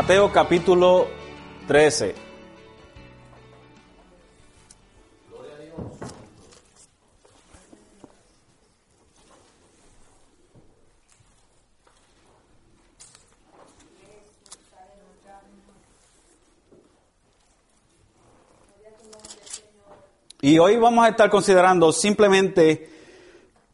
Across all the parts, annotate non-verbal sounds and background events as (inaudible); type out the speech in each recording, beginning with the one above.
Mateo capítulo 13. Y hoy vamos a estar considerando simplemente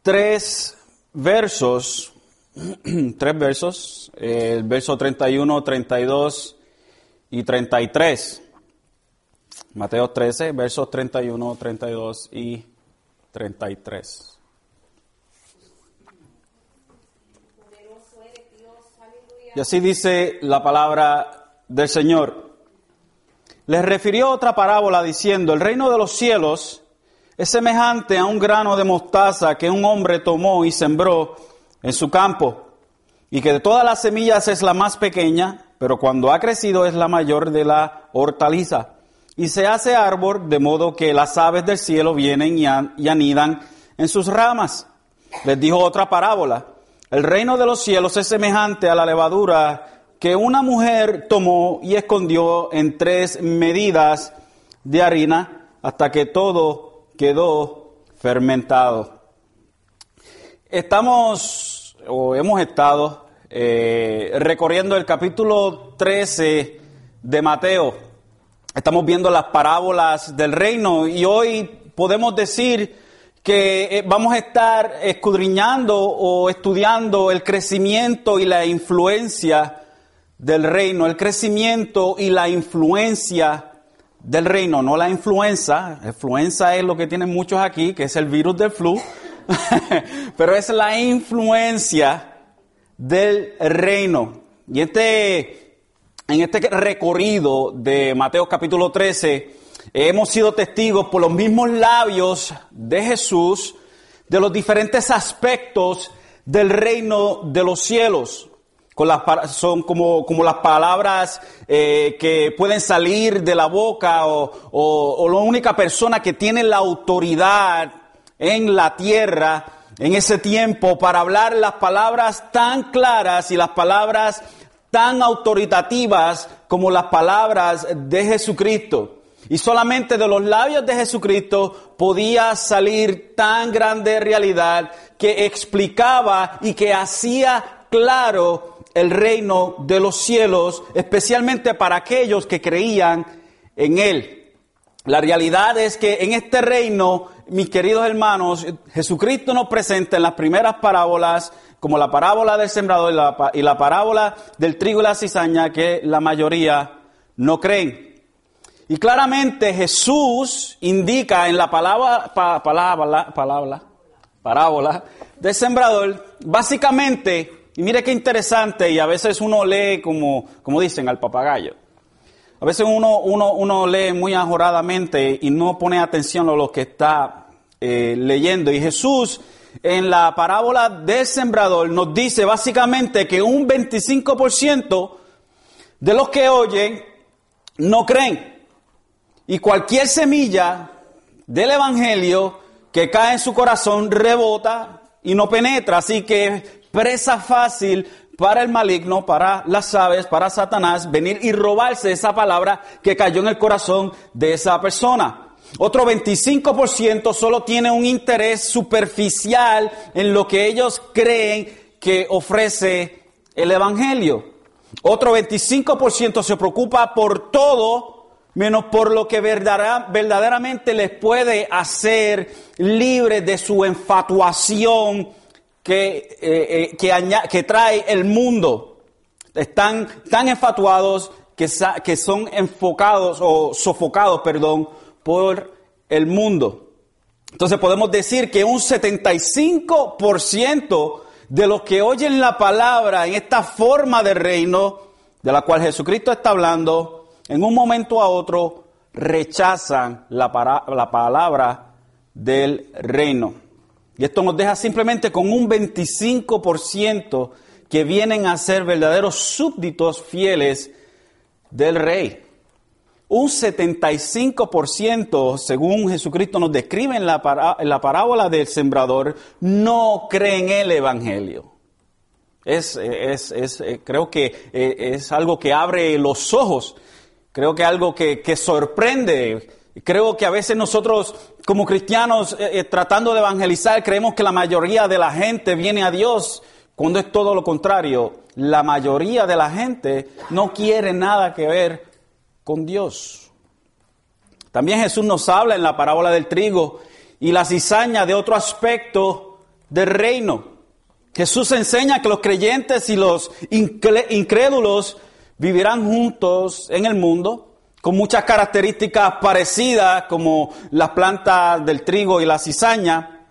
tres versos, (clears throat) tres versos, el verso 31, 32 y 33. Mateo 13, versos 31, 32 y 33. Y así dice la palabra del Señor. Les refirió otra parábola diciendo, el reino de los cielos es semejante a un grano de mostaza que un hombre tomó y sembró en su campo, y que de todas las semillas es la más pequeña, pero cuando ha crecido es la mayor de la hortaliza, y se hace árbol de modo que las aves del cielo vienen y, anidan en sus ramas. Les dijo otra parábola, el reino de los cielos es semejante a la levadura que una mujer tomó y escondió en tres medidas de harina hasta que todo quedó fermentado. Estamos, o hemos estado, eh, recorriendo el capítulo 13 de Mateo. Estamos viendo las parábolas del reino y hoy podemos decir que eh, vamos a estar escudriñando o estudiando el crecimiento y la influencia del reino, el crecimiento y la influencia del reino, no la influenza. Influenza es lo que tienen muchos aquí, que es el virus del flu, (laughs) pero es la influencia del reino. Y este, en este recorrido de Mateo capítulo 13, hemos sido testigos por los mismos labios de Jesús de los diferentes aspectos del reino de los cielos son como, como las palabras eh, que pueden salir de la boca o, o, la única persona que tiene la autoridad en la tierra en ese tiempo para hablar las palabras tan claras y las palabras tan autoritativas como las palabras de Jesucristo. Y solamente de los labios de Jesucristo podía salir tan grande realidad que explicaba y que hacía claro el reino de los cielos, especialmente para aquellos que creían en Él. La realidad es que en este reino, mis queridos hermanos, Jesucristo nos presenta en las primeras parábolas, como la parábola del sembrador y la, parábola del trigo y la cizaña, que la mayoría no creen. Y claramente Jesús indica en la palabra, palabra, palabra, parábola del sembrador, básicamente y mire qué interesante, y a veces uno lee como, como dicen, al papagayo. A veces uno, uno, uno lee muy ajoradamente y no pone atención a lo que está eh, leyendo. Y Jesús en la parábola del sembrador nos dice básicamente que un 25% de los que oyen no creen. Y cualquier semilla del Evangelio que cae en su corazón rebota y no penetra. Así que presa fácil para el maligno, para las aves, para Satanás, venir y robarse esa palabra que cayó en el corazón de esa persona. Otro 25% solo tiene un interés superficial en lo que ellos creen que ofrece el Evangelio. Otro 25% se preocupa por todo menos por lo que verdaderamente les puede hacer libre de su enfatuación que, eh, eh, que, trae el mundo. Están tan enfatuados que, que son enfocados o sofocados, perdón, por el mundo. Entonces podemos decir que un 75% de los que oyen la palabra en esta forma de reino de la cual Jesucristo está hablando, en un momento a otro rechazan la, la palabra del reino. Y esto nos deja simplemente con un 25% que vienen a ser verdaderos súbditos fieles del rey. Un 75%, según Jesucristo nos describe en la, parábola del sembrador, no creen el Evangelio. Es, es, es eh, creo que eh, es algo que abre los ojos, creo que algo que, que sorprende. Creo que a veces nosotros como cristianos eh, tratando de evangelizar creemos que la mayoría de la gente viene a Dios cuando es todo lo contrario. La mayoría de la gente no quiere nada que ver con Dios. También Jesús nos habla en la parábola del trigo y la cizaña de otro aspecto del reino. Jesús enseña que los creyentes y los incrédulos vivirán juntos en el mundo con muchas características parecidas como las plantas del trigo y la cizaña.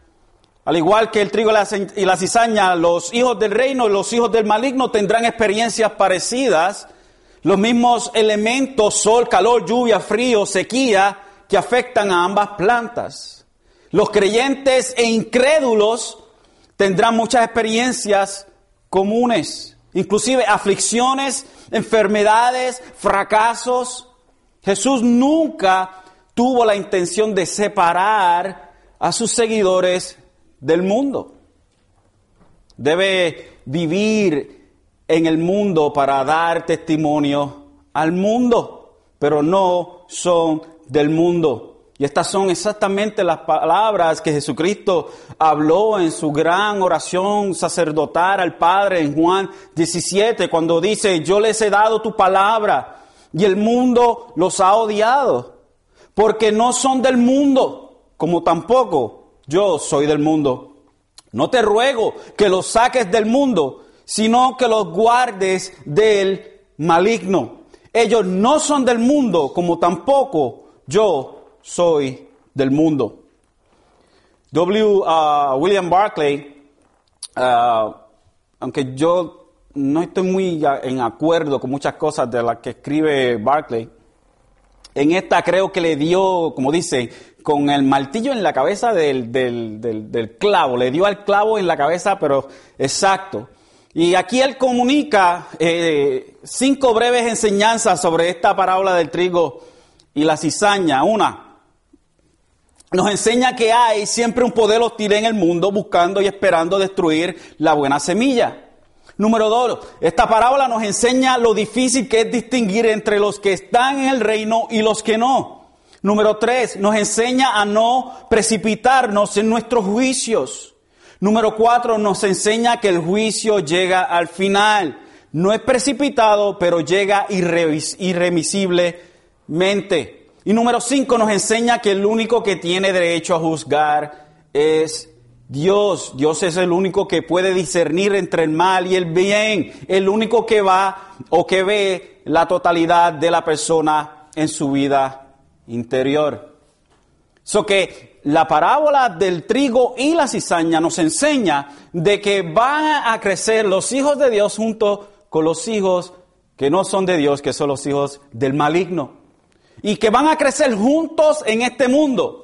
Al igual que el trigo y la cizaña, los hijos del reino y los hijos del maligno tendrán experiencias parecidas, los mismos elementos, sol, calor, lluvia, frío, sequía, que afectan a ambas plantas. Los creyentes e incrédulos tendrán muchas experiencias comunes, inclusive aflicciones, enfermedades, fracasos. Jesús nunca tuvo la intención de separar a sus seguidores del mundo. Debe vivir en el mundo para dar testimonio al mundo, pero no son del mundo. Y estas son exactamente las palabras que Jesucristo habló en su gran oración sacerdotal al Padre en Juan 17, cuando dice, yo les he dado tu palabra y el mundo los ha odiado, porque no son del mundo, como tampoco yo soy del mundo. No te ruego que los saques del mundo, sino que los guardes del maligno. Ellos no son del mundo, como tampoco yo soy del mundo. W. Uh, William Barclay, uh, aunque yo no estoy muy en acuerdo con muchas cosas de las que escribe Barclay, en esta creo que le dio, como dice, con el martillo en la cabeza del, del, clavo, le dio al clavo en la cabeza, pero exacto. Y aquí él comunica eh, cinco breves enseñanzas sobre esta parábola del trigo y la cizaña. Una, nos enseña que hay siempre un poder hostil en el mundo buscando y esperando destruir la buena semilla. Número dos, esta parábola nos enseña lo difícil que es distinguir entre los que están en el reino y los que no. Número tres, nos enseña a no precipitarnos en nuestros juicios. Número cuatro, nos enseña que el juicio llega al final. No es precipitado, pero llega irremisiblemente. Y número cinco nos enseña que el único que tiene derecho a juzgar es Dios. Dios es el único que puede discernir entre el mal y el bien. El único que va o que ve la totalidad de la persona en su vida interior. So que la parábola del trigo y la cizaña nos enseña de que van a crecer los hijos de Dios junto con los hijos que no son de Dios, que son los hijos del maligno y que van a crecer juntos en este mundo.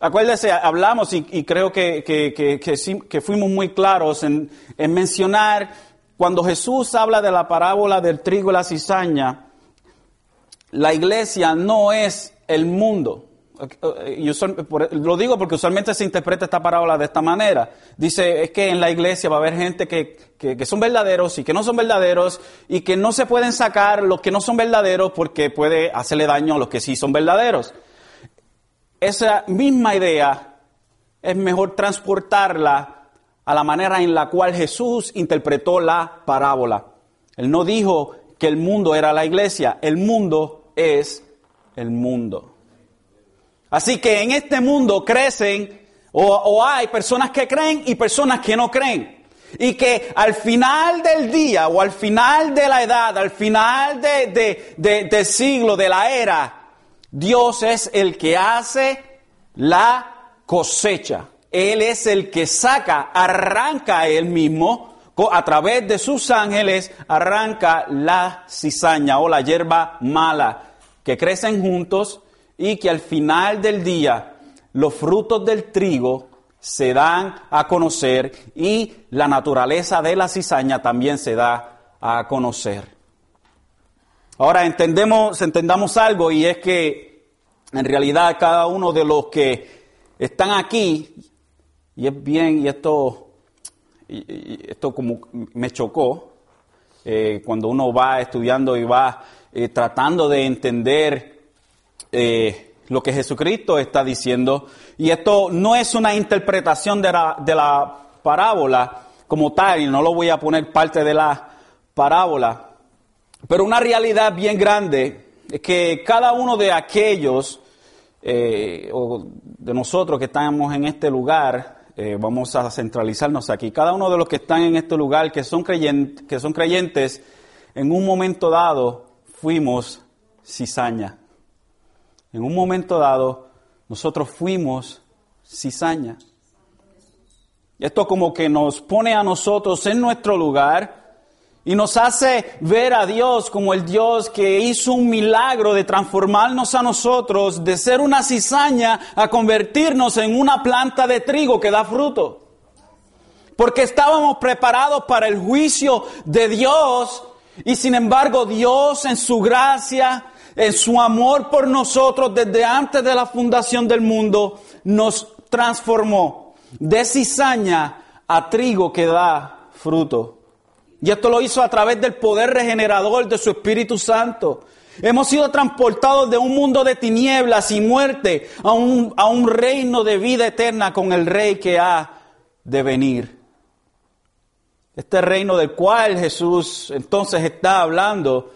Acuérdese, hablamos y, creo que, que, fuimos muy claros en, en, mencionar cuando Jesús habla de la parábola del trigo y la cizaña, la iglesia no es el mundo. lo digo porque usualmente se interpreta esta parábola de esta manera. Dice, es que en la iglesia va a haber gente que, que, son verdaderos y que no son verdaderos y que no se pueden sacar los que no son verdaderos porque puede hacerle daño a los que sí son verdaderos. Esa misma idea es mejor transportarla a la manera en la cual Jesús interpretó la parábola. Él no dijo que el mundo era la iglesia, el mundo es el mundo. Así que en este mundo crecen o, hay personas que creen y personas que no creen. Y que al final del día o al final de la edad, al final de, del siglo, de la era, Dios es el que hace la cosecha. Él es el que saca, arranca él mismo, a través de sus ángeles, arranca la cizaña o la hierba mala, que crecen juntos y que al final del día los frutos del trigo se dan a conocer y la naturaleza de la cizaña también se da a conocer. Ahora entendemos, entendamos algo y es que en realidad cada uno de los que están aquí, y es bien, y esto esto como me chocó, eh, cuando uno va estudiando y va eh, tratando de entender eh, lo que Jesucristo está diciendo, y esto no es una interpretación de la, de la parábola como tal, y no lo voy a poner parte de la parábola, pero una realidad bien grande es que cada uno de aquellos o de nosotros que estamos en este lugar, eh, vamos a centralizarnos aquí. Cada uno de los que están en este lugar, que son, que son creyentes, en un momento dado fuimos cizaña. En un momento dado, nosotros fuimos cizaña. Esto como que nos pone a nosotros en nuestro lugar y nos hace ver a Dios como el Dios que hizo un milagro de transformarnos a nosotros, de ser una cizaña, a convertirnos en una planta de trigo que da fruto. Porque estábamos preparados para el juicio de Dios y sin embargo Dios en su gracia, en su amor por nosotros desde antes de la fundación del mundo, nos transformó de cizaña a trigo que da fruto. Y esto lo hizo a través del poder regenerador de su Espíritu Santo. Hemos sido transportados de un mundo de tinieblas y muerte a un, a un reino de vida eterna con el Rey que ha de venir. Este reino del cual Jesús entonces está hablando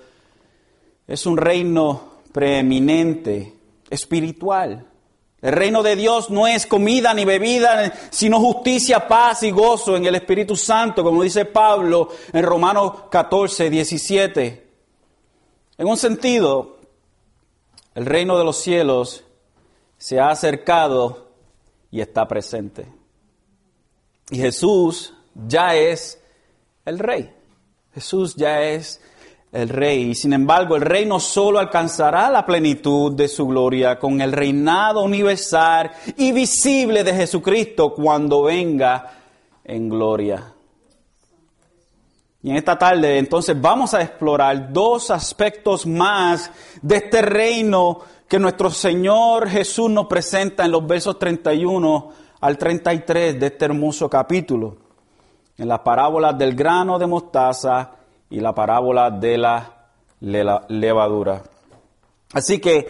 es un reino preeminente, espiritual. El reino de Dios no es comida ni bebida, sino justicia, paz y gozo en el Espíritu Santo, como dice Pablo en Romanos 14, 17. En un sentido, el reino de los cielos se ha acercado y está presente. Y Jesús ya es el rey. Jesús ya es el rey. Y sin embargo, el reino solo alcanzará la plenitud de su gloria con el reinado universal y visible de Jesucristo cuando venga en gloria. Y en esta tarde entonces vamos a explorar dos aspectos más de este reino que nuestro Señor Jesús nos presenta en los versos 31 al 33 de este hermoso capítulo. En las parábolas del grano de mostaza y la parábola de la levadura. Así que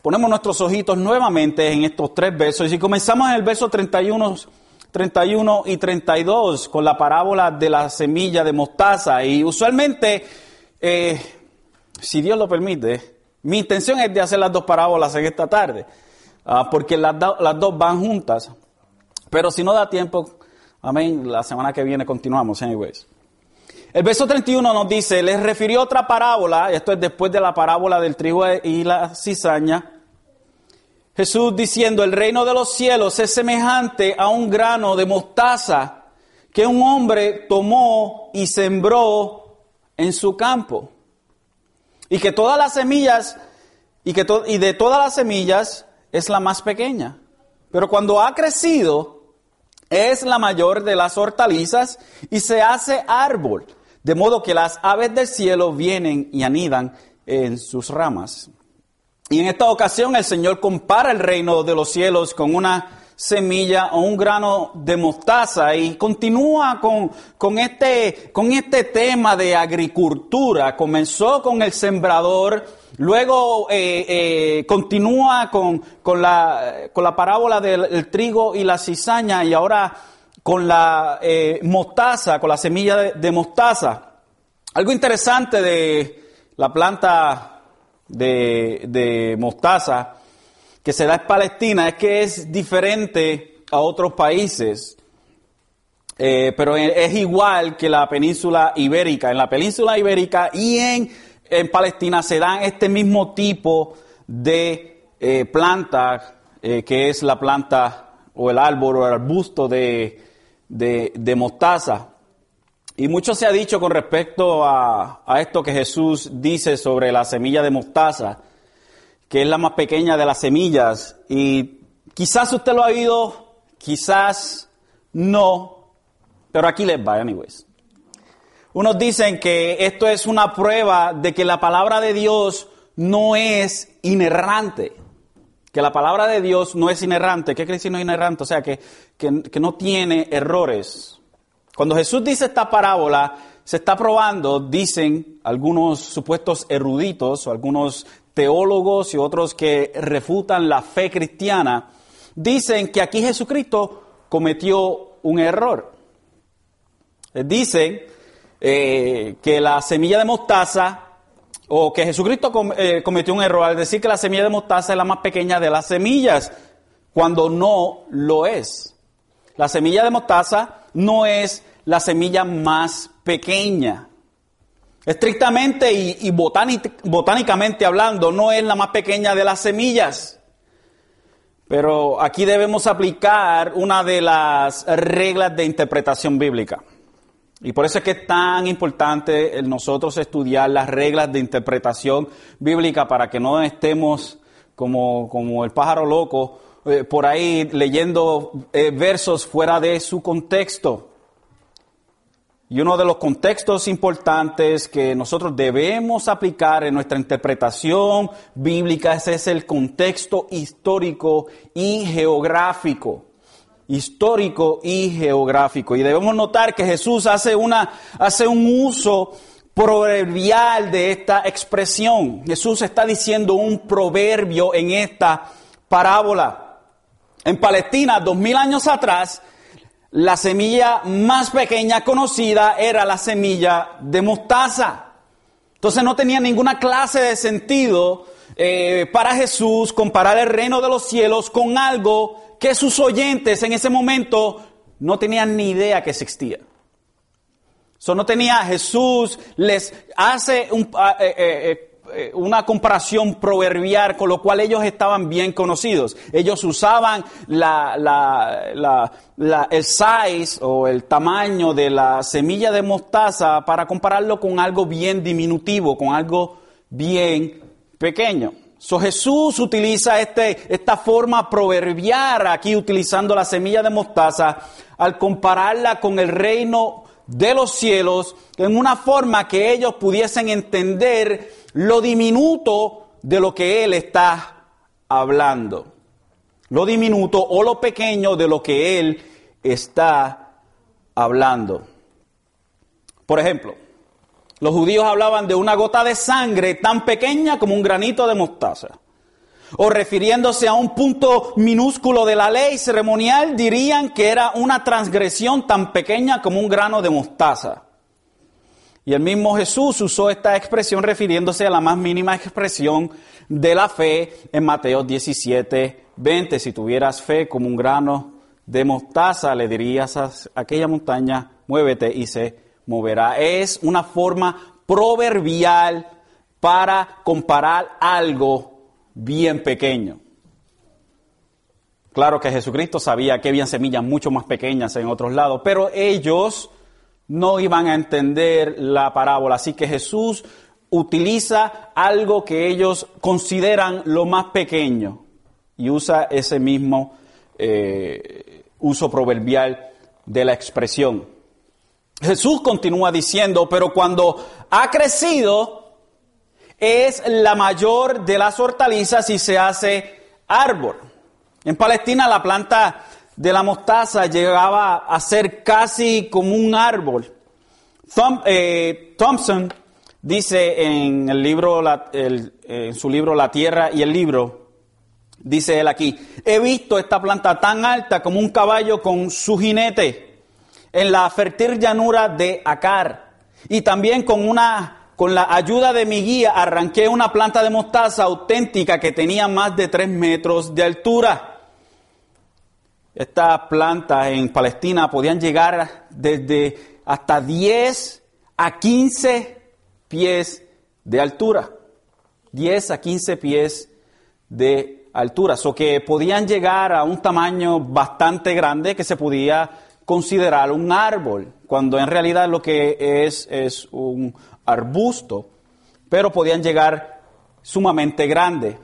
ponemos nuestros ojitos nuevamente en estos tres versos y comenzamos en el verso 31, 31 y 32 con la parábola de la semilla de mostaza. Y usualmente, eh, si Dios lo permite, mi intención es de hacer las dos parábolas en esta tarde, ah, porque las, las dos van juntas. Pero si no da tiempo, amén, la semana que viene continuamos, anyways. El verso 31 nos dice, les refirió otra parábola, esto es después de la parábola del trigo y la cizaña. Jesús diciendo, el reino de los cielos es semejante a un grano de mostaza que un hombre tomó y sembró en su campo. Y que todas las semillas, y, que y de todas las semillas es la más pequeña. Pero cuando ha crecido, es la mayor de las hortalizas y se hace árbol de modo que las aves del cielo vienen y anidan en sus ramas. Y en esta ocasión el Señor compara el reino de los cielos con una semilla o un grano de mostaza y continúa con, con, este, con este tema de agricultura. Comenzó con el sembrador, luego eh, eh, continúa con, con, la, con la parábola del trigo y la cizaña y ahora con la eh, mostaza, con la semilla de, mostaza. Algo interesante de la planta de, mostaza que se da en Palestina es que es diferente a otros países, eh, pero es igual que la península ibérica. En la península ibérica y en, en Palestina se dan este mismo tipo de eh, planta, que es la planta o el árbol o el arbusto de, de, mostaza. Y mucho se ha dicho con respecto a, a, esto que Jesús dice sobre la semilla de mostaza, que es la más pequeña de las semillas. Y quizás usted lo ha oído, quizás no, pero aquí les va, anyways. Unos dicen que esto es una prueba de que la palabra de Dios no es inerrante que la palabra de Dios no es inerrante. ¿Qué quiere decir no inerrante? O sea, que, que, no tiene errores. Cuando Jesús dice esta parábola, se está probando, dicen algunos supuestos eruditos o algunos teólogos y otros que refutan la fe cristiana, dicen que aquí Jesucristo cometió un error. Dicen eh, que la semilla de mostaza, o que Jesucristo eh, cometió un error al decir que la semilla de mostaza es la más pequeña de las semillas, cuando no lo es. La semilla de mostaza no es la semilla más pequeña. Estrictamente y, botánicamente hablando, no es la más pequeña de las semillas. Pero aquí debemos aplicar una de las reglas de interpretación bíblica. Y por eso es que es tan importante el nosotros estudiar las reglas de interpretación bíblica para que no estemos como, como el pájaro loco eh, por ahí leyendo eh, versos fuera de su contexto. Y uno de los contextos importantes que nosotros debemos aplicar en nuestra interpretación bíblica ese es el contexto histórico y geográfico. Histórico y geográfico. Y debemos notar que Jesús hace, una, hace un uso proverbial de esta expresión. Jesús está diciendo un proverbio en esta parábola. En Palestina, dos mil años atrás, la semilla más pequeña conocida era la semilla de mostaza. Entonces no tenía ninguna clase de sentido eh, para Jesús comparar el reino de los cielos con algo que sus oyentes en ese momento no tenían ni idea que existía. Eso no tenía Jesús, les hace un, eh, eh, eh, una comparación proverbial con lo cual ellos estaban bien conocidos. Ellos usaban la, el size o el tamaño de la semilla de mostaza para compararlo con algo bien diminutivo, con algo bien pequeño. So, Jesús utiliza este, esta forma proverbial aquí utilizando la semilla de mostaza al compararla con el reino de los cielos en una forma que ellos pudiesen entender lo diminuto de lo que Él está hablando. Lo diminuto o lo pequeño de lo que Él está hablando. Por ejemplo, los judíos hablaban de una gota de sangre tan pequeña como un granito de mostaza. O refiriéndose a un punto minúsculo de la ley ceremonial, dirían que era una transgresión tan pequeña como un grano de mostaza. Y el mismo Jesús usó esta expresión refiriéndose a la más mínima expresión de la fe en Mateo 17, 20. Si tuvieras fe como un grano de mostaza, le dirías a aquella montaña, muévete y se moverá. Es una forma proverbial para comparar algo bien pequeño. Claro que Jesucristo sabía que había semillas mucho más pequeñas en otros lados, pero ellos no iban a entender la parábola. Así que Jesús utiliza algo que ellos consideran lo más pequeño y usa ese mismo eh, uso proverbial de la expresión. Jesús continúa diciendo, pero cuando ha crecido, es la mayor de las hortalizas y se hace árbol. En Palestina la planta de la mostaza llegaba a ser casi como un árbol. Eh, Thompson dice en, el libro, en su libro La Tierra y el libro, dice él aquí, he visto esta planta tan alta como un caballo con su jinete en la fértil llanura de Acar. Y también con una con la ayuda de mi guía arranqué una planta de mostaza auténtica que tenía más de tres metros de altura. Estas plantas en Palestina podían llegar desde hasta 10 a 15 pies de altura. 10 a 15 pies de altura. O que podían llegar a un tamaño bastante grande que se podía considerar un árbol, cuando en realidad lo que es es un arbusto, pero podían llegar sumamente grande.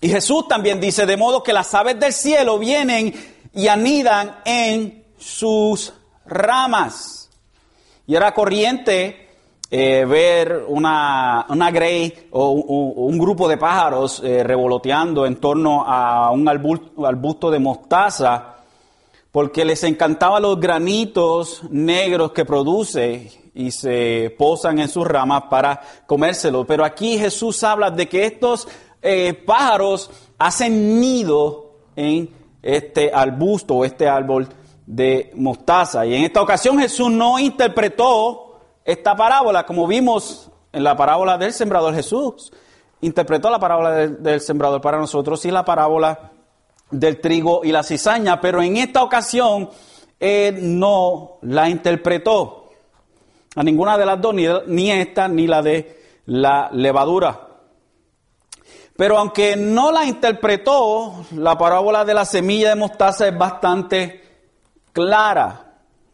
Y Jesús también dice, de modo que las aves del cielo vienen y anidan en sus ramas. Y era corriente eh, ver una, una grey o, un grupo de pájaros eh, revoloteando en torno a un arbusto de mostaza porque les encantaban los granitos negros que produce y se posan en sus ramas para comérselo. Pero aquí Jesús habla de que estos eh, pájaros hacen nido en este arbusto o este árbol de mostaza. Y en esta ocasión Jesús no interpretó esta parábola como vimos en la parábola del sembrador. Jesús interpretó la parábola del, sembrador para nosotros y la parábola del trigo y la cizaña, pero en esta ocasión él no la interpretó. A ninguna de las dos, ni, ni esta ni la de la levadura. Pero aunque no la interpretó, la parábola de la semilla de mostaza es bastante clara.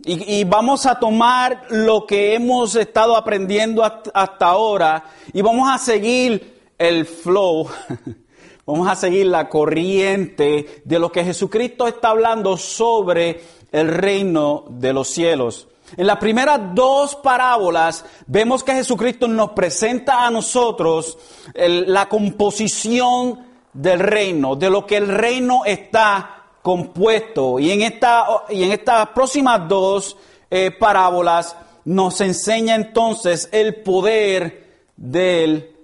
Y, vamos a tomar lo que hemos estado aprendiendo hasta ahora y vamos a seguir el flow (laughs) Vamos a seguir la corriente de lo que Jesucristo está hablando sobre el reino de los cielos. En las primeras dos parábolas vemos que Jesucristo nos presenta a nosotros la composición del reino, de lo que el reino está compuesto. Y en, esta, y en estas próximas dos eh, parábolas nos enseña entonces el poder del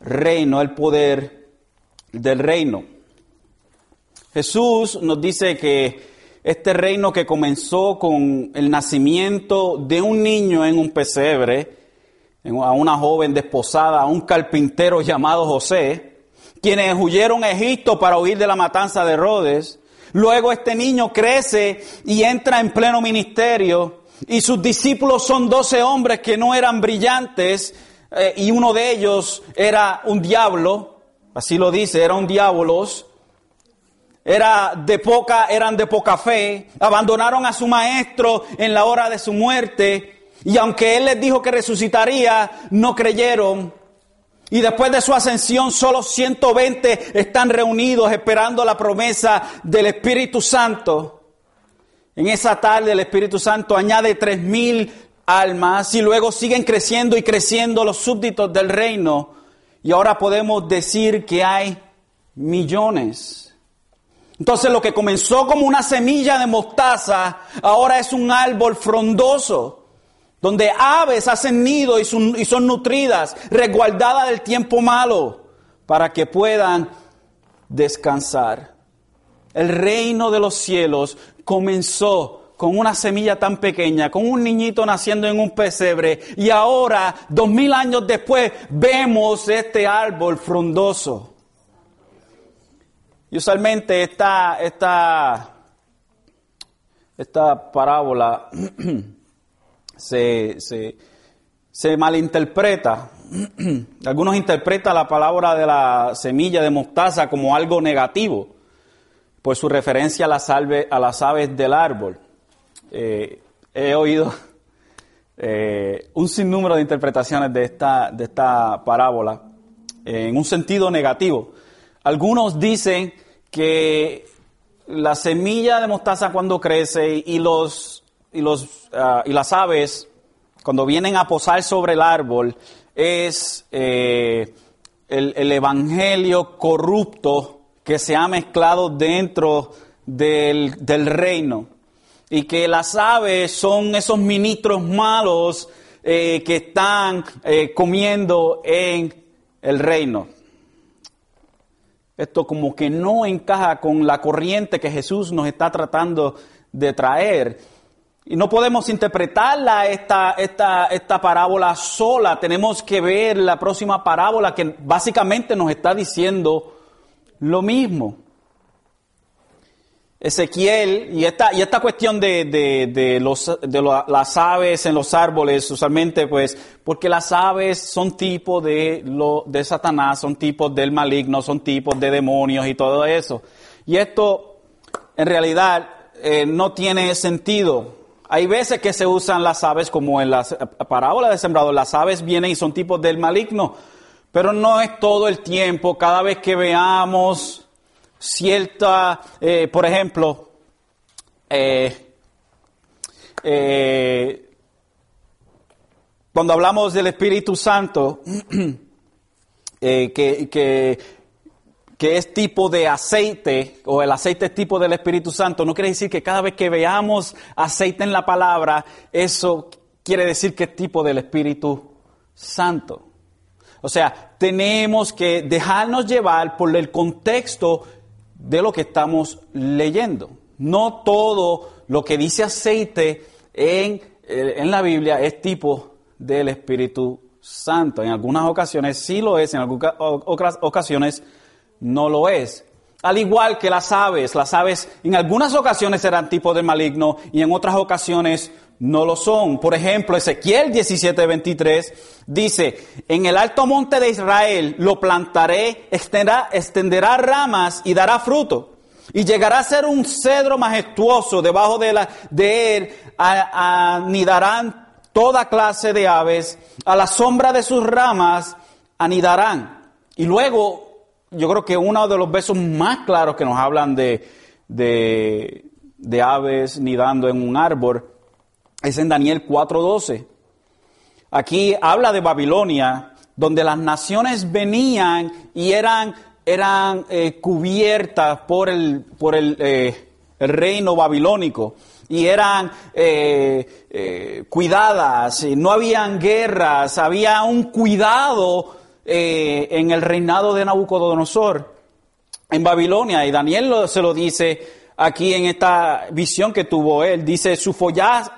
reino, el poder del reino. Jesús nos dice que este reino que comenzó con el nacimiento de un niño en un pesebre, a una joven desposada, a un carpintero llamado José, quienes huyeron a Egipto para huir de la matanza de Herodes. Luego este niño crece y entra en pleno ministerio y sus discípulos son doce hombres que no eran brillantes eh, y uno de ellos era un diablo así lo dice, eran diablos, era de poca, eran de poca fe, abandonaron a su maestro en la hora de su muerte, y aunque él les dijo que resucitaría, no creyeron. Y después de su ascensión, solo 120 están reunidos esperando la promesa del Espíritu Santo. En esa tarde el Espíritu Santo añade tres mil almas y luego siguen creciendo y creciendo los súbditos del reino y ahora podemos decir que hay millones. Entonces lo que comenzó como una semilla de mostaza, ahora es un árbol frondoso, donde aves hacen nido y son, y son nutridas, resguardadas del tiempo malo, para que puedan descansar. El reino de los cielos comenzó con una semilla tan pequeña, con un niñito naciendo en un pesebre, y ahora, dos mil años después, vemos este árbol frondoso. Y usualmente esta, esta, esta parábola (clears throat) se, se, se malinterpreta. (clears throat) Algunos interpretan la palabra de la semilla de mostaza como algo negativo, por su referencia a las, a las aves del árbol. Eh, he oído (laughs) eh, un sinnúmero de interpretaciones de esta, de esta parábola en un sentido negativo. Algunos dicen que la semilla de mostaza cuando crece y, los, y, los, ah, y las aves cuando vienen a posar sobre el árbol es eh, el, el, evangelio corrupto que se ha mezclado dentro del, del reino y que las aves son esos ministros malos eh, que están eh, comiendo en el reino. Esto como que no encaja con la corriente que Jesús nos está tratando de traer. Y no podemos interpretarla esta, esta, esta parábola sola. Tenemos que ver la próxima parábola que básicamente nos está diciendo lo mismo. Ezequiel, y esta, y esta cuestión de, de, de, los, de las aves en los árboles, usualmente pues, porque las aves son tipos de, lo, de Satanás, son tipos del maligno, son tipos de demonios y todo eso. Y esto, en realidad, eh, no tiene sentido. Hay veces que se usan las aves como en la parábola de sembrado, las aves vienen y son tipos del maligno, pero no es todo el tiempo, cada vez que veamos cierta, eh, por ejemplo, eh, eh, cuando hablamos del Espíritu Santo, (clears throat) que, que, que es tipo de aceite, o el aceite es tipo del Espíritu Santo, no quiere decir que cada vez que veamos aceite en la palabra, eso quiere decir que es tipo del Espíritu Santo. O sea, tenemos que dejarnos llevar por el contexto de lo que estamos leyendo. No todo lo que dice aceite en, eh, en la Biblia es tipo del Espíritu Santo. En algunas ocasiones sí lo es, en algunas ocasiones no lo es. Al igual que las aves, las aves en algunas ocasiones eran tipo de maligno y en otras ocasiones no lo son. Por ejemplo, Ezequiel 17:23 dice, en el alto monte de Israel lo plantaré, extenderá, extenderá ramas y dará fruto. Y llegará a ser un cedro majestuoso, debajo de, la, de él anidarán toda clase de aves, a la sombra de sus ramas anidarán. Y luego yo creo que uno de los besos más claros que nos hablan de, de, aves nidando en un árbol es en Daniel 4:12. Aquí habla de Babilonia, donde las naciones venían y eran, eran eh, cubiertas por, el, por el, eh, reino babilónico y eran eh, cuidadas, no habían guerras, había un cuidado en el reinado de Nabucodonosor en Babilonia. Y Daniel se lo dice aquí en esta visión que tuvo él. Dice, su follaje,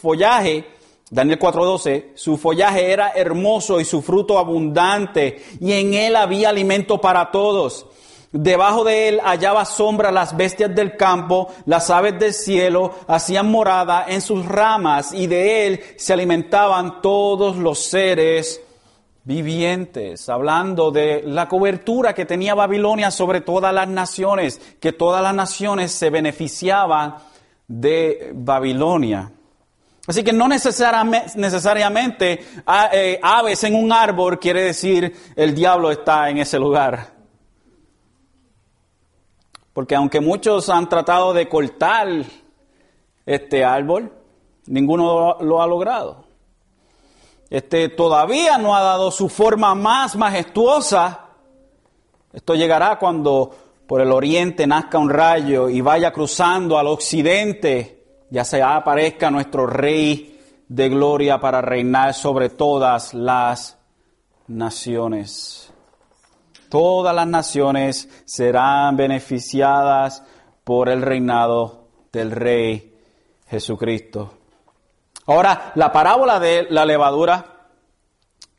follaje Daniel 4:12, su follaje era hermoso y su fruto abundante, y en él había alimento para todos. Debajo de él hallaba sombra las bestias del campo, las aves del cielo hacían morada en sus ramas, y de él se alimentaban todos los seres vivientes, hablando de la cobertura que tenía Babilonia sobre todas las naciones, que todas las naciones se beneficiaban de Babilonia. Así que no necesariamente, eh, aves en un árbol quiere decir el diablo está en ese lugar. Porque aunque muchos han tratado de cortar este árbol, ninguno lo ha logrado este, todavía no ha dado su forma más majestuosa. Esto llegará cuando por el oriente nazca un rayo y vaya cruzando al occidente, ya se aparezca nuestro Rey de gloria para reinar sobre todas las naciones. Todas las naciones serán beneficiadas por el reinado del Rey Jesucristo. Ahora, la parábola de la levadura,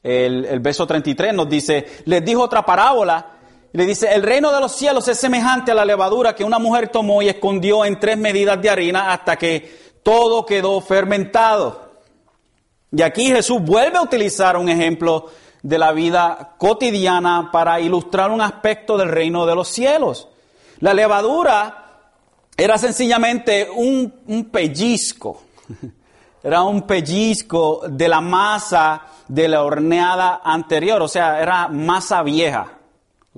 el, el verso 33 nos dice, les dijo otra parábola, le dice, el reino de los cielos es semejante a la levadura que una mujer tomó y escondió en tres medidas de harina hasta que todo quedó fermentado. Y aquí Jesús vuelve a utilizar un ejemplo de la vida cotidiana para ilustrar un aspecto del reino de los cielos. La levadura era sencillamente un, un pellizco (laughs) era un pellizco de la masa de la horneada anterior, o sea, era masa vieja.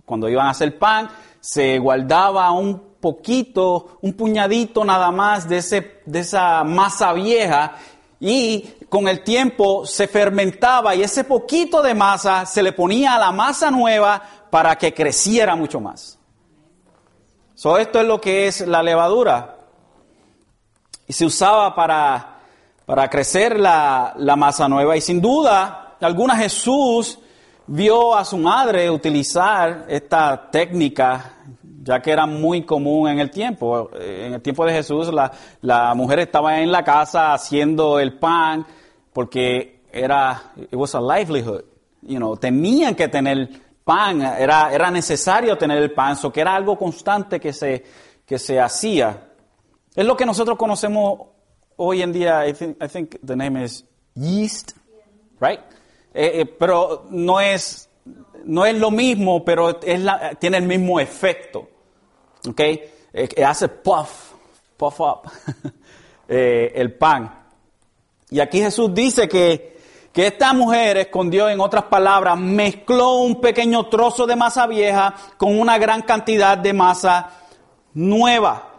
Cuando iban a hacer pan, se guardaba un poquito, un puñadito nada más de, ese, de esa masa vieja y con el tiempo se fermentaba y ese poquito de masa se le ponía a la masa nueva para que creciera mucho más. So, esto es lo que es la levadura. Y se usaba para para crecer la, masa nueva. Y sin duda, alguna Jesús vio a su madre utilizar esta técnica, ya que era muy común en el tiempo. En el tiempo de Jesús, la, la mujer estaba en la casa haciendo el pan porque era, it was a livelihood. You know, tenían que tener pan, era, era necesario tener el pan, so que era algo constante que se, que se hacía. Es lo que nosotros conocemos hoy en día, I think, the name is yeast, right? Eh, eh, pero no es, no es lo mismo, pero es la, tiene el mismo efecto, ¿ok? Eh, hace puff, puff up (laughs) el pan. Y aquí Jesús dice que, que esta mujer escondió, en otras palabras, mezcló un pequeño trozo de masa vieja con una gran cantidad de masa nueva.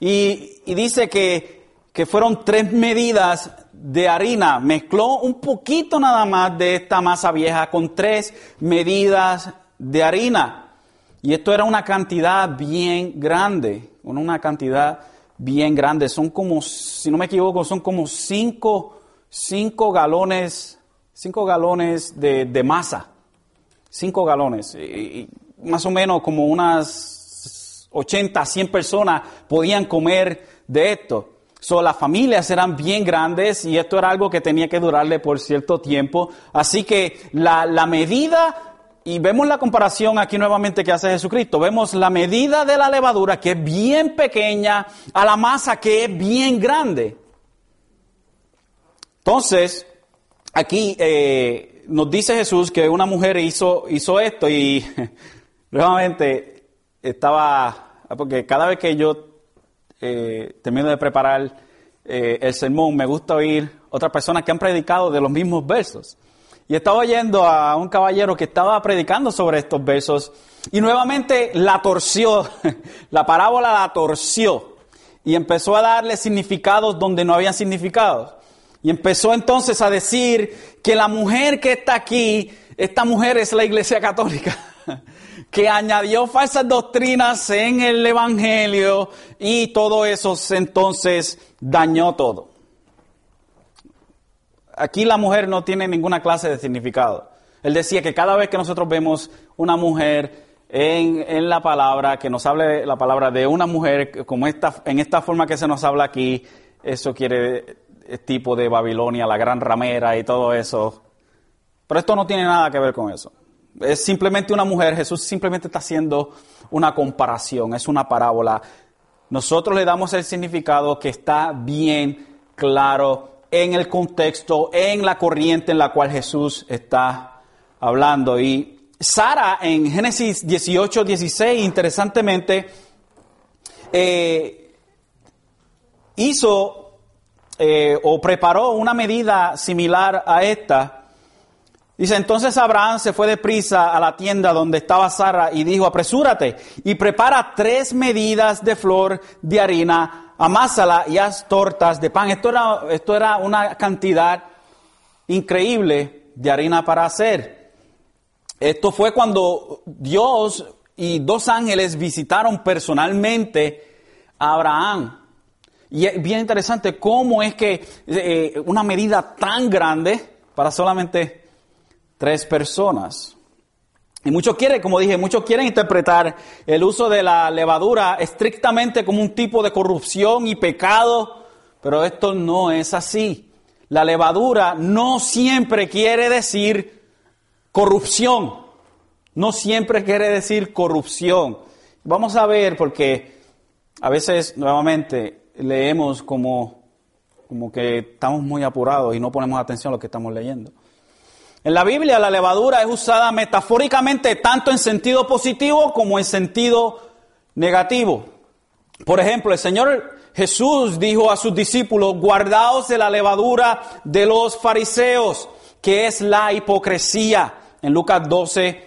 Y dice que que fueron tres medidas de harina. Mezcló un poquito nada más de esta masa vieja con tres medidas de harina. Y esto era una cantidad bien grande, una cantidad bien grande. Son como, si no me equivoco, son como cinco, cinco galones, cinco galones de, masa. Cinco galones. Más o menos como unas 80, 100 personas podían comer de esto. So, las familias eran bien grandes y esto era algo que tenía que durarle por cierto tiempo. Así que la, la medida y vemos la comparación aquí nuevamente que hace Jesucristo. Vemos la medida de la levadura que es bien pequeña a la masa que es bien grande. Entonces, aquí eh, nos dice Jesús que una mujer hizo, hizo esto y (laughs) nuevamente estaba, porque cada vez que yo eh, termino de preparar eh, el sermón, me gusta oír otras personas que han predicado de los mismos versos. Y estaba oyendo a un caballero que estaba predicando sobre estos versos y nuevamente la torció, (laughs) la parábola la torció y empezó a darle significados donde no habían significados. Y empezó entonces a decir que la mujer que está aquí, esta mujer es la iglesia católica, (laughs) (laughs) que añadió falsas doctrinas en el Evangelio y todo eso entonces dañó todo aquí la mujer no tiene ninguna clase de significado. Él decía que cada vez que nosotros vemos una mujer en, la palabra, que nos hable la palabra de una mujer como esta, en esta forma que se nos habla aquí, eso quiere tipo de Babilonia, la gran ramera y todo eso. Pero esto no tiene nada que ver con eso. Es simplemente una mujer, Jesús simplemente está haciendo una comparación, es una parábola. Nosotros le damos el significado que está bien claro en el contexto, en la corriente en la cual Jesús está hablando. Y Sara en Génesis 18, 16, interesantemente, eh, hizo eh, o preparó una medida similar a esta. Dice, entonces Abraham se fue deprisa a la tienda donde estaba Sara y dijo, apresúrate y prepara tres medidas de flor de harina amásala y haz tortas de pan. Esto era, esto era una cantidad increíble de harina para hacer. Esto fue cuando Dios y dos ángeles visitaron personalmente a Abraham. Y es bien interesante cómo es que eh, una medida tan grande para solamente tres personas. Y muchos quieren, como dije, muchos quieren interpretar el uso de la levadura estrictamente como un tipo de corrupción y pecado, pero esto no es así. La levadura no siempre quiere decir corrupción, no siempre quiere decir corrupción. Vamos a ver porque a veces nuevamente leemos como, como que estamos muy apurados y no ponemos atención a lo que estamos leyendo. En la Biblia la levadura es usada metafóricamente tanto en sentido positivo como en sentido negativo. Por ejemplo, el Señor Jesús dijo a sus discípulos, guardaos de la levadura de los fariseos, que es la hipocresía, en Lucas 12,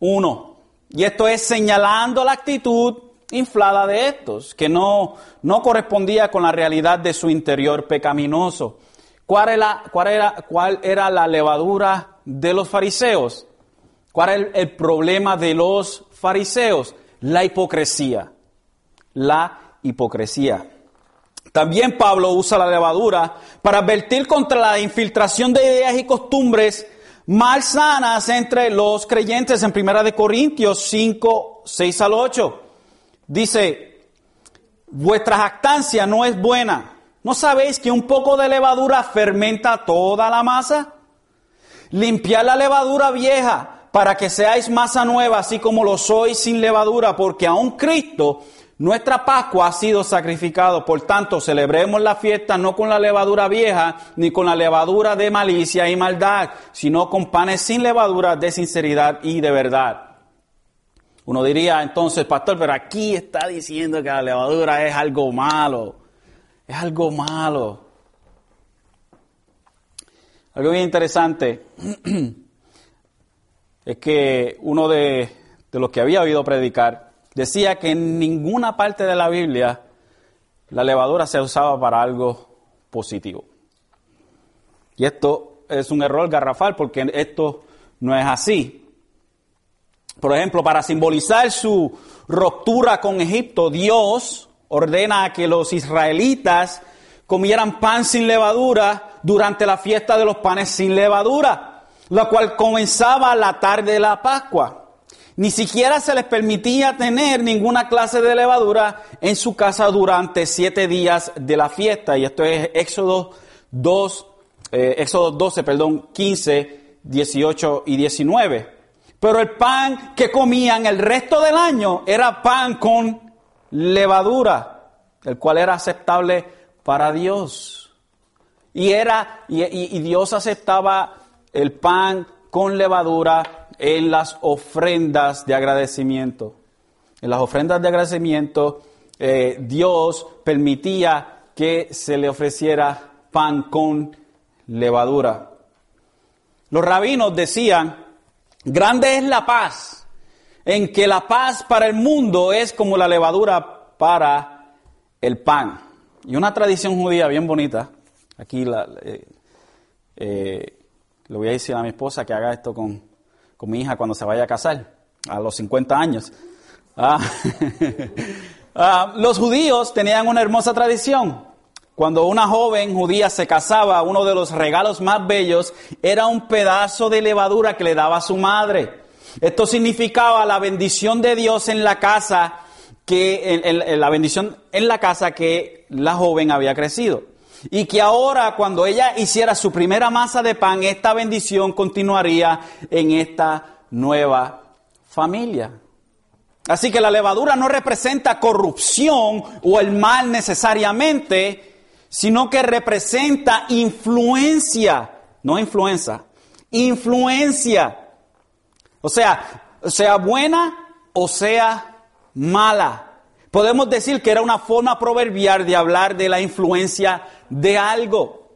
1. Y esto es señalando la actitud inflada de estos, que no, no correspondía con la realidad de su interior pecaminoso. ¿Cuál era, la levadura de los fariseos? ¿Cuál era el, problema de los fariseos? La hipocresía. La hipocresía. También Pablo usa la levadura para advertir contra la infiltración de ideas y costumbres malsanas entre los creyentes en Primera de Corintios 5, 6 al 8. Dice, vuestra jactancia no es buena. ¿No sabéis que un poco de levadura fermenta toda la masa? Limpiad la levadura vieja para que seáis masa nueva, así como lo sois sin levadura, porque aún Cristo, nuestra Pascua, ha sido sacrificado. Por tanto, celebremos la fiesta no con la levadura vieja, ni con la levadura de malicia y maldad, sino con panes sin levadura de sinceridad y de verdad. Uno diría entonces, pastor, pero aquí está diciendo que la levadura es algo malo es algo malo. Algo bien interesante (clears throat) es que uno de, los que había oído predicar decía que en ninguna parte de la Biblia la levadura se usaba para algo positivo. Y esto es un error garrafal porque esto no es así. Por ejemplo, para simbolizar su ruptura con Egipto, Dios ordena que los israelitas comieran pan sin levadura durante la fiesta de los panes sin levadura, la cual comenzaba la tarde de la Pascua. Ni siquiera se les permitía tener ninguna clase de levadura en su casa durante siete días de la fiesta. Y esto es Éxodo 2, eh, Éxodo 12, perdón, 15, 18 y 19. Pero el pan que comían el resto del año era pan con levadura, el cual era aceptable para Dios. Y era, y, Dios aceptaba el pan con levadura en las ofrendas de agradecimiento. En las ofrendas de agradecimiento, eh, Dios permitía que se le ofreciera pan con levadura. Los rabinos decían Grande es la paz, en que la paz para el mundo es como la levadura para el pan. Y una tradición judía bien bonita, aquí la, eh, eh, le voy a decir a mi esposa que haga esto con, mi hija cuando se vaya a casar, a los 50 años. Ah, (laughs) ah, los judíos tenían una hermosa tradición. Cuando una joven judía se casaba, uno de los regalos más bellos era un pedazo de levadura que le daba a su madre. Esto significaba la bendición de Dios en la casa que la bendición en la casa que la joven había crecido. Y que ahora cuando ella hiciera su primera masa de pan, esta bendición continuaría en esta nueva familia. Así que la levadura no representa corrupción o el mal necesariamente, sino que representa influencia, no influenza, influencia. O sea, sea buena o sea mala. Podemos decir que era una forma proverbial de hablar de la influencia de algo,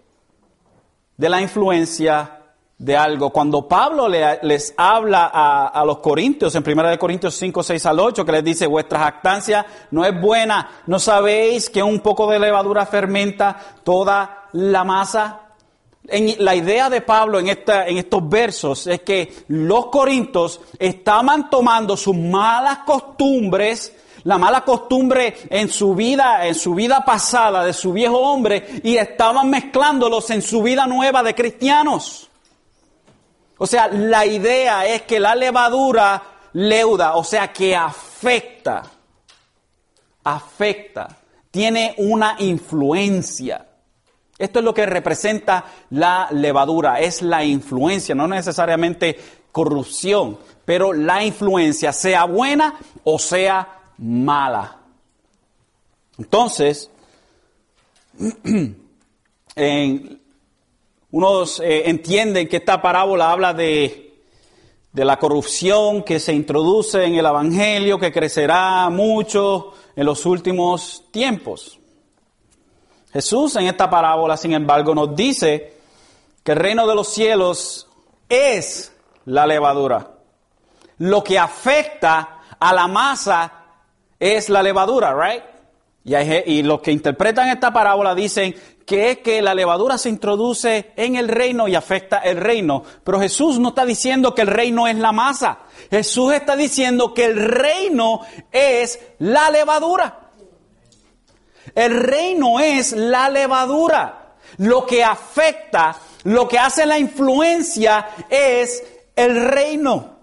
de la influencia de algo. Cuando Pablo les habla a, los corintios, en 1 Corintios 5, 6 al 8, que les dice, vuestra jactancia no es buena, ¿no sabéis que un poco de levadura fermenta toda la masa? La idea de Pablo en, en estos versos es que los corintios estaban tomando sus malas costumbres, la mala costumbre en su vida, en su vida pasada de su viejo hombre, y estaban mezclándolos en su vida nueva de cristianos. O sea, la idea es que la levadura leuda, o sea, que afecta, afecta, tiene una influencia. Esto es lo que representa la levadura, es la influencia, no necesariamente corrupción, pero la influencia, sea buena o sea mala. Entonces, (clears throat) en unos eh, entienden que esta parábola habla de, de la corrupción que se introduce en el Evangelio, que crecerá mucho en los últimos tiempos. Jesús en esta parábola, sin embargo, nos dice que el reino de los cielos es la levadura. Lo que afecta a la masa es la levadura, right? Y, y los que interpretan esta parábola dicen que es que la levadura se introduce en el reino y afecta el reino. Pero Jesús no está diciendo que el reino es la masa. Jesús está diciendo que el reino es la levadura. El reino es la levadura. Lo que afecta, lo que hace la influencia es el reino.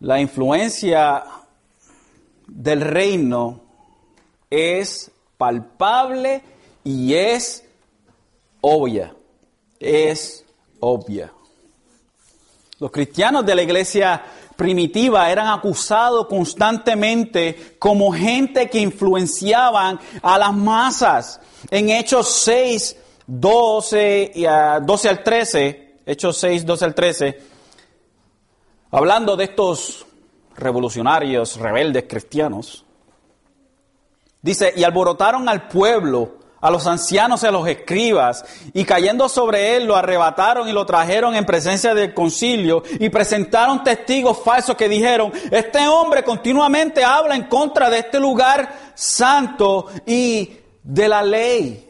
La influencia del reino es palpable y es obvia. Es obvia. Los cristianos de la iglesia primitiva eran acusados constantemente como gente que influenciaban a las masas. En Hechos 6, 12, 12 al 13, Hechos 6, 12 al 13, hablando de estos revolucionarios, rebeldes cristianos. Dice, y alborotaron al pueblo, a los ancianos y a los escribas, y cayendo sobre él lo arrebataron y lo trajeron en presencia del concilio y presentaron testigos falsos que dijeron, este hombre continuamente habla en contra de este lugar santo y de la ley.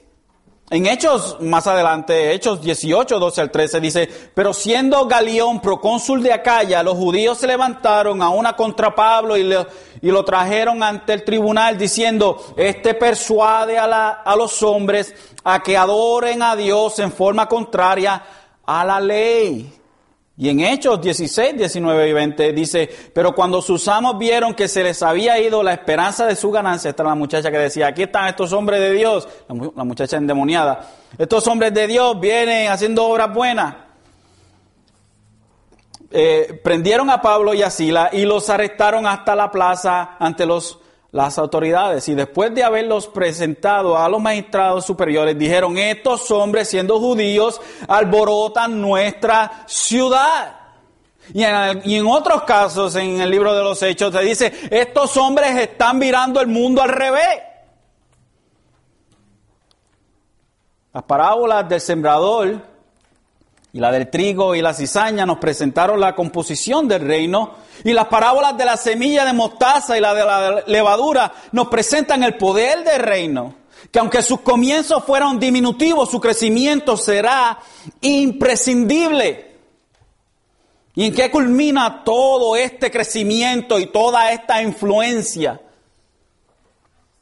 En Hechos, más adelante, Hechos 18, 12 al 13, dice, pero siendo Galión procónsul de Acaya, los judíos se levantaron a una contra Pablo y, y lo trajeron ante el tribunal diciendo, este persuade a, la, a los hombres a que adoren a Dios en forma contraria a la ley. Y en Hechos 16, 19 y 20 dice, pero cuando sus amos vieron que se les había ido la esperanza de su ganancia, esta es la muchacha que decía, aquí están estos hombres de Dios, la muchacha endemoniada, estos hombres de Dios vienen haciendo obras buenas. Eh, prendieron a Pablo y a Sila y los arrestaron hasta la plaza ante los las autoridades y después de haberlos presentado a los magistrados superiores dijeron, estos hombres siendo judíos alborotan nuestra ciudad. Y en, otros casos, en el libro de los Hechos, se dice, estos hombres están mirando el mundo al revés. Las parábolas del sembrador y la del trigo y la cizaña nos presentaron la composición del reino y las parábolas de la semilla de mostaza y la de la levadura nos presentan el poder del reino. Que aunque sus comienzos fueron diminutivos, su crecimiento será imprescindible. ¿Y en qué culmina todo este crecimiento y toda esta influencia?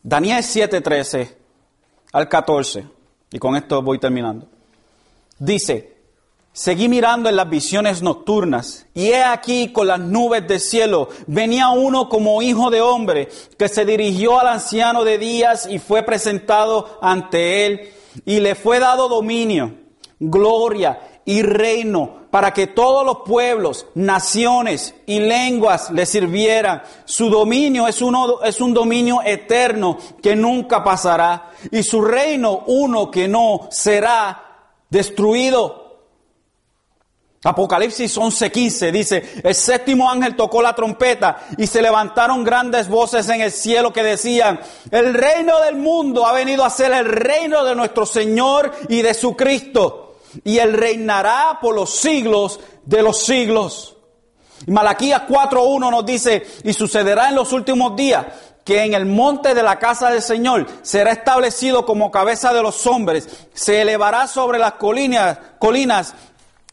Daniel 7:13 al 14, y con esto voy terminando. Dice, Seguí mirando en las visiones nocturnas, y he aquí con las nubes del cielo venía uno como hijo de hombre, que se dirigió al anciano de días y fue presentado ante él, y le fue dado dominio, gloria y reino, para que todos los pueblos, naciones y lenguas le sirvieran. Su dominio es, uno, es un dominio eterno que nunca pasará, y su reino uno que no será destruido. Apocalipsis 11:15 dice, el séptimo ángel tocó la trompeta y se levantaron grandes voces en el cielo que decían, el reino del mundo ha venido a ser el reino de nuestro Señor y de su Cristo, y él reinará por los siglos de los siglos. Malaquías 4:1 nos dice, y sucederá en los últimos días que en el monte de la casa del Señor será establecido como cabeza de los hombres, se elevará sobre las colinas, colinas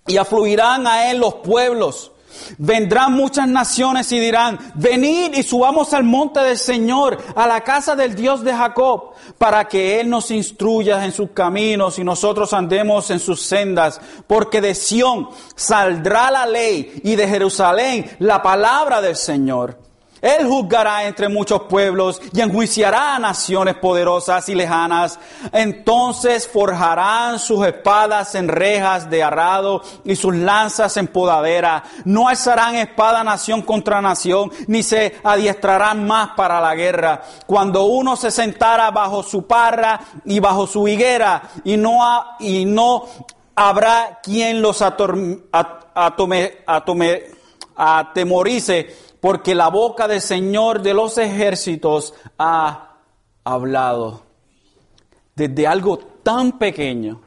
y afluirán a él los pueblos. Vendrán muchas naciones y dirán, venid y subamos al monte del Señor, a la casa del Dios de Jacob, para que Él nos instruya en sus caminos y nosotros andemos en sus sendas, porque de Sión saldrá la ley y de Jerusalén la palabra del Señor. Él juzgará entre muchos pueblos y enjuiciará a naciones poderosas y lejanas. Entonces forjarán sus espadas en rejas de arrado y sus lanzas en podadera. No alzarán espada nación contra nación, ni se adiestrarán más para la guerra. Cuando uno se sentara bajo su parra y bajo su higuera, y no, y no habrá quien los atemorice porque la boca del Señor de los ejércitos ha hablado. Desde algo tan pequeño,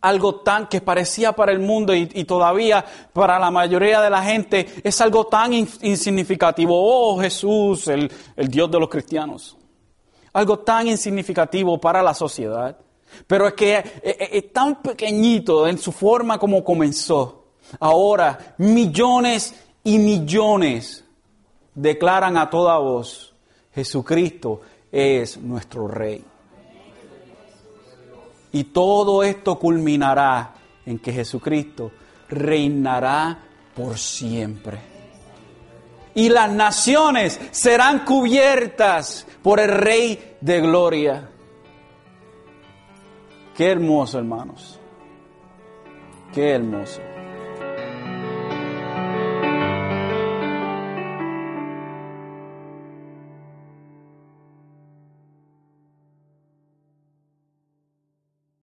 algo tan que parecía para el mundo y, todavía para la mayoría de la gente es algo tan insignificativo. Oh Jesús, el, el Dios de los cristianos. Algo tan insignificativo para la sociedad. Pero es que es tan pequeñito en su forma como comenzó. Ahora, millones y millones declaran a toda voz, Jesucristo es nuestro Rey. Y todo esto culminará en que Jesucristo reinará por siempre. Y las naciones serán cubiertas por el Rey de Gloria. Qué hermoso, hermanos. Qué hermoso.